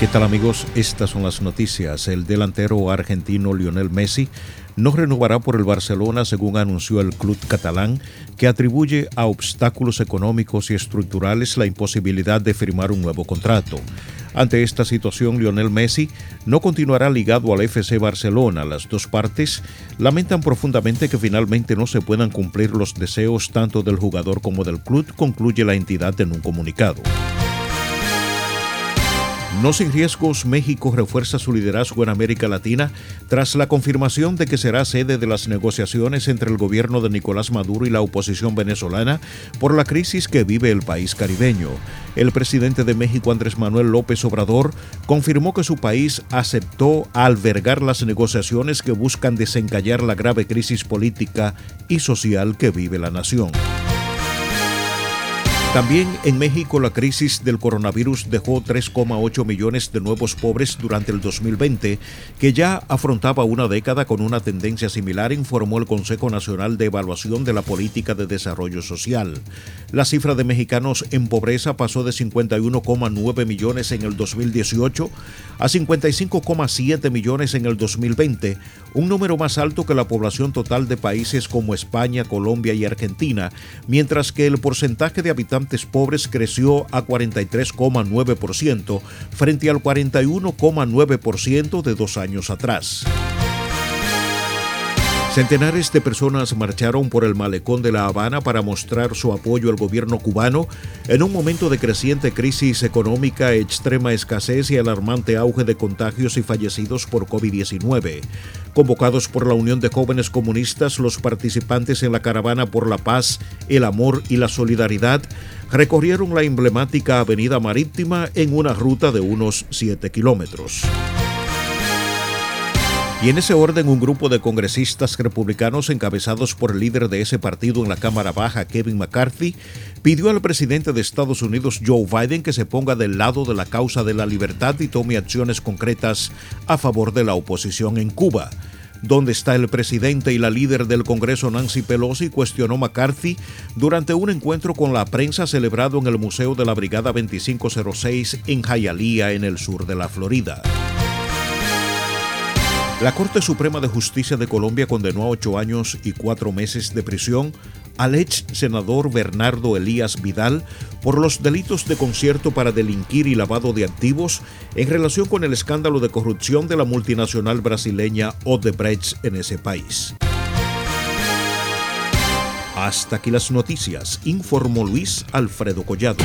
¿Qué tal amigos? Estas son las noticias. El delantero argentino Lionel Messi no renovará por el Barcelona según anunció el club catalán, que atribuye a obstáculos económicos y estructurales la imposibilidad de firmar un nuevo contrato. Ante esta situación, Lionel Messi no continuará ligado al FC Barcelona. Las dos partes lamentan profundamente que finalmente no se puedan cumplir los deseos tanto del jugador como del club, concluye la entidad en un comunicado. No sin riesgos, México refuerza su liderazgo en América Latina tras la confirmación de que será sede de las negociaciones entre el gobierno de Nicolás Maduro y la oposición venezolana por la crisis que vive el país caribeño. El presidente de México, Andrés Manuel López Obrador, confirmó que su país aceptó albergar las negociaciones que buscan desencallar la grave crisis política y social que vive la nación. También en México la crisis del coronavirus dejó 3,8 millones de nuevos pobres durante el 2020, que ya afrontaba una década con una tendencia similar, informó el Consejo Nacional de Evaluación de la Política de Desarrollo Social. La cifra de mexicanos en pobreza pasó de 51,9 millones en el 2018 a 55,7 millones en el 2020, un número más alto que la población total de países como España, Colombia y Argentina, mientras que el porcentaje de habitantes pobres creció a 43,9% frente al 41,9% de dos años atrás. Centenares de personas marcharon por el malecón de La Habana para mostrar su apoyo al gobierno cubano en un momento de creciente crisis económica, extrema escasez y alarmante auge de contagios y fallecidos por COVID-19. Convocados por la Unión de Jóvenes Comunistas, los participantes en la caravana por la paz, el amor y la solidaridad recorrieron la emblemática Avenida Marítima en una ruta de unos 7 kilómetros. Y en ese orden, un grupo de congresistas republicanos encabezados por el líder de ese partido en la Cámara Baja, Kevin McCarthy, pidió al presidente de Estados Unidos, Joe Biden, que se ponga del lado de la causa de la libertad y tome acciones concretas a favor de la oposición en Cuba. ¿Dónde está el presidente y la líder del Congreso Nancy Pelosi? cuestionó McCarthy durante un encuentro con la prensa celebrado en el Museo de la Brigada 2506 en Hialeah, en el sur de la Florida. La Corte Suprema de Justicia de Colombia condenó a ocho años y cuatro meses de prisión al ex senador Bernardo Elías Vidal por los delitos de concierto para delinquir y lavado de activos en relación con el escándalo de corrupción de la multinacional brasileña Odebrecht en ese país. Hasta aquí las noticias, informó Luis Alfredo Collado.